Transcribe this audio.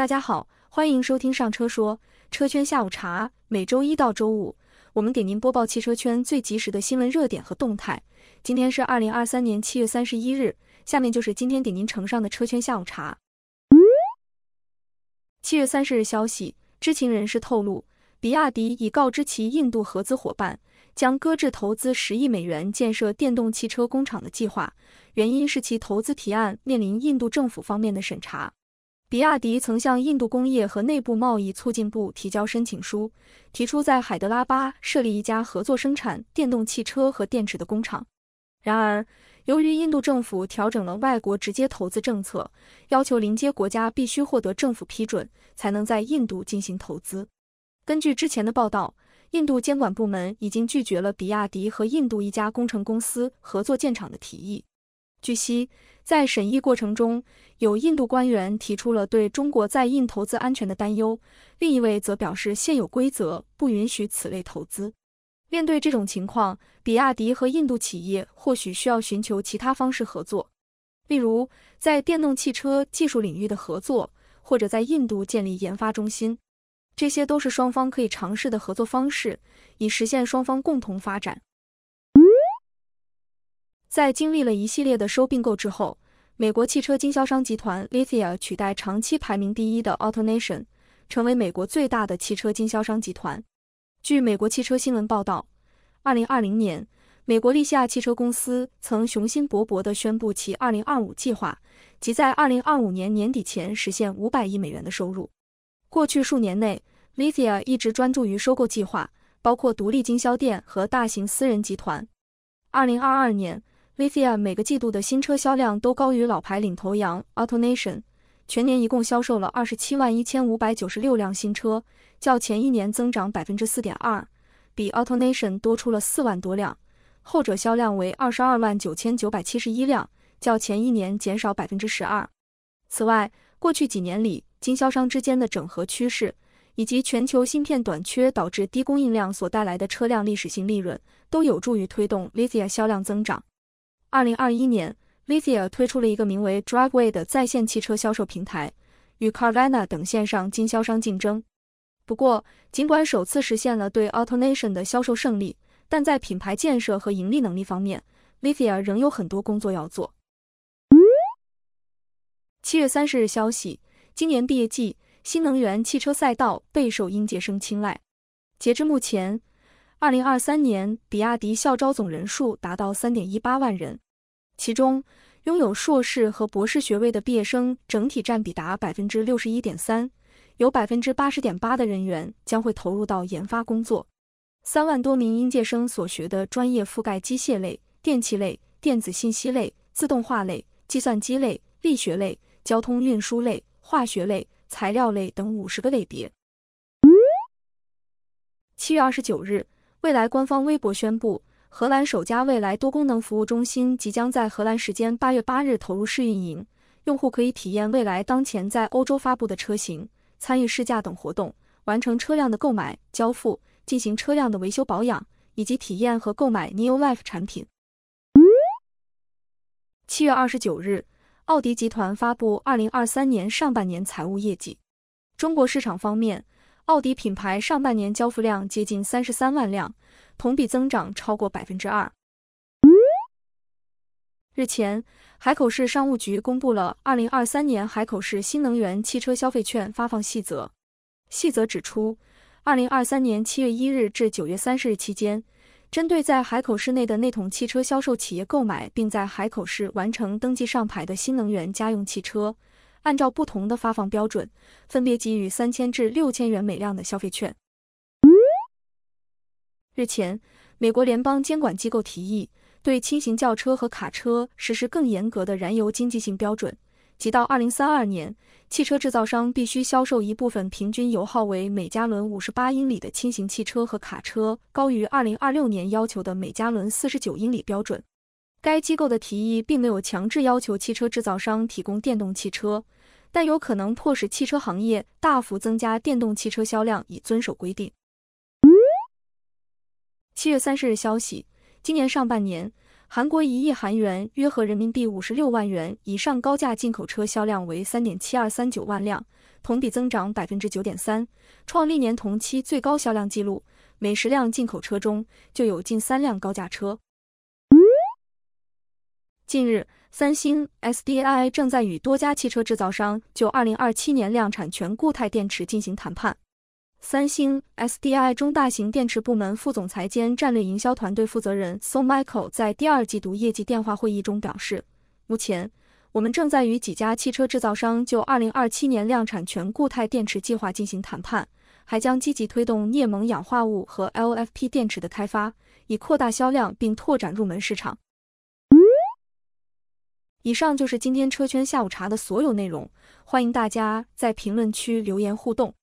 大家好，欢迎收听上车说车圈下午茶。每周一到周五，我们给您播报汽车圈最及时的新闻热点和动态。今天是二零二三年七月三十一日，下面就是今天给您呈上的车圈下午茶。七月三十日消息，知情人士透露，比亚迪已告知其印度合资伙伴，将搁置投资十亿美元建设电动汽车工厂的计划，原因是其投资提案面临印度政府方面的审查。比亚迪曾向印度工业和内部贸易促进部提交申请书，提出在海德拉巴设立一家合作生产电动汽车和电池的工厂。然而，由于印度政府调整了外国直接投资政策，要求邻接国家必须获得政府批准才能在印度进行投资。根据之前的报道，印度监管部门已经拒绝了比亚迪和印度一家工程公司合作建厂的提议。据悉，在审议过程中，有印度官员提出了对中国在印投资安全的担忧，另一位则表示现有规则不允许此类投资。面对这种情况，比亚迪和印度企业或许需要寻求其他方式合作，例如在电动汽车技术领域的合作，或者在印度建立研发中心。这些都是双方可以尝试的合作方式，以实现双方共同发展。在经历了一系列的收并购之后，美国汽车经销商集团 Lithia 取代长期排名第一的 AutoNation，成为美国最大的汽车经销商集团。据美国汽车新闻报道，二零二零年，美国利西亚汽车公司曾雄心勃勃地宣布其二零二五计划，即在二零二五年年底前实现五百亿美元的收入。过去数年内，Lithia 一直专注于收购计划，包括独立经销店和大型私人集团。二零二二年。Lithia 每个季度的新车销量都高于老牌领头羊 AutoNation，全年一共销售了二十七万一千五百九十六辆新车，较前一年增长百分之四点二，比 AutoNation 多出了四万多辆。后者销量为二十二万九千九百七十一辆，较前一年减少百分之十二。此外，过去几年里，经销商之间的整合趋势，以及全球芯片短缺导致低供应量所带来的车辆历史性利润，都有助于推动 Lithia 销量增长。二零二一年，Lithia 推出了一个名为 Driveway 的在线汽车销售平台，与 Carvana 等线上经销商竞争。不过，尽管首次实现了对 AutoNation 的销售胜利，但在品牌建设和盈利能力方面，Lithia 仍有很多工作要做。七月三十日消息，今年毕业季，新能源汽车赛道备受应届生青睐。截至目前。二零二三年，比亚迪校招总人数达到三点一八万人，其中拥有硕士和博士学位的毕业生整体占比达百分之六十一点三，有百分之八十点八的人员将会投入到研发工作。三万多名应届生所学的专业覆盖机械类、电气类、电子信息类、自动化类、计算机类、力学类、交通运输类、化学类、材料类等五十个类别。七月二十九日。蔚来官方微博宣布，荷兰首家蔚来多功能服务中心即将在荷兰时间八月八日投入试运营，用户可以体验蔚来当前在欧洲发布的车型，参与试驾等活动，完成车辆的购买、交付，进行车辆的维修保养，以及体验和购买 Neo Life 产品。七月二十九日，奥迪集团发布二零二三年上半年财务业绩。中国市场方面。奥迪品牌上半年交付量接近三十三万辆，同比增长超过百分之二。日前，海口市商务局公布了二零二三年海口市新能源汽车消费券发放细则。细则指出，二零二三年七月一日至九月三十日期间，针对在海口市内的内统汽车销售企业购买并在海口市完成登记上牌的新能源家用汽车。按照不同的发放标准，分别给予三千至六千元每辆的消费券。日前，美国联邦监管机构提议对轻型轿车和卡车实施更严格的燃油经济性标准，即到二零三二年，汽车制造商必须销售一部分平均油耗为每加仑五十八英里的轻型汽车和卡车高于二零二六年要求的每加仑四十九英里标准。该机构的提议并没有强制要求汽车制造商提供电动汽车，但有可能迫使汽车行业大幅增加电动汽车销量以遵守规定。七月三十日消息，今年上半年，韩国一亿韩元约合人民币五十六万元以上高价进口车销量为三点七二三九万辆，同比增长百分之九点三，创历年同期最高销量纪录。每十辆进口车中就有近三辆高价车。近日，三星 SDI 正在与多家汽车制造商就二零二七年量产全固态电池进行谈判。三星 SDI 中大型电池部门副总裁兼战略营销团队负责人 So Michael 在第二季度业绩电话会议中表示，目前我们正在与几家汽车制造商就2027年量产全固态电池计划进行谈判，还将积极推动镍锰氧化物和 LFP 电池的开发，以扩大销量并拓展入门市场。以上就是今天车圈下午茶的所有内容，欢迎大家在评论区留言互动。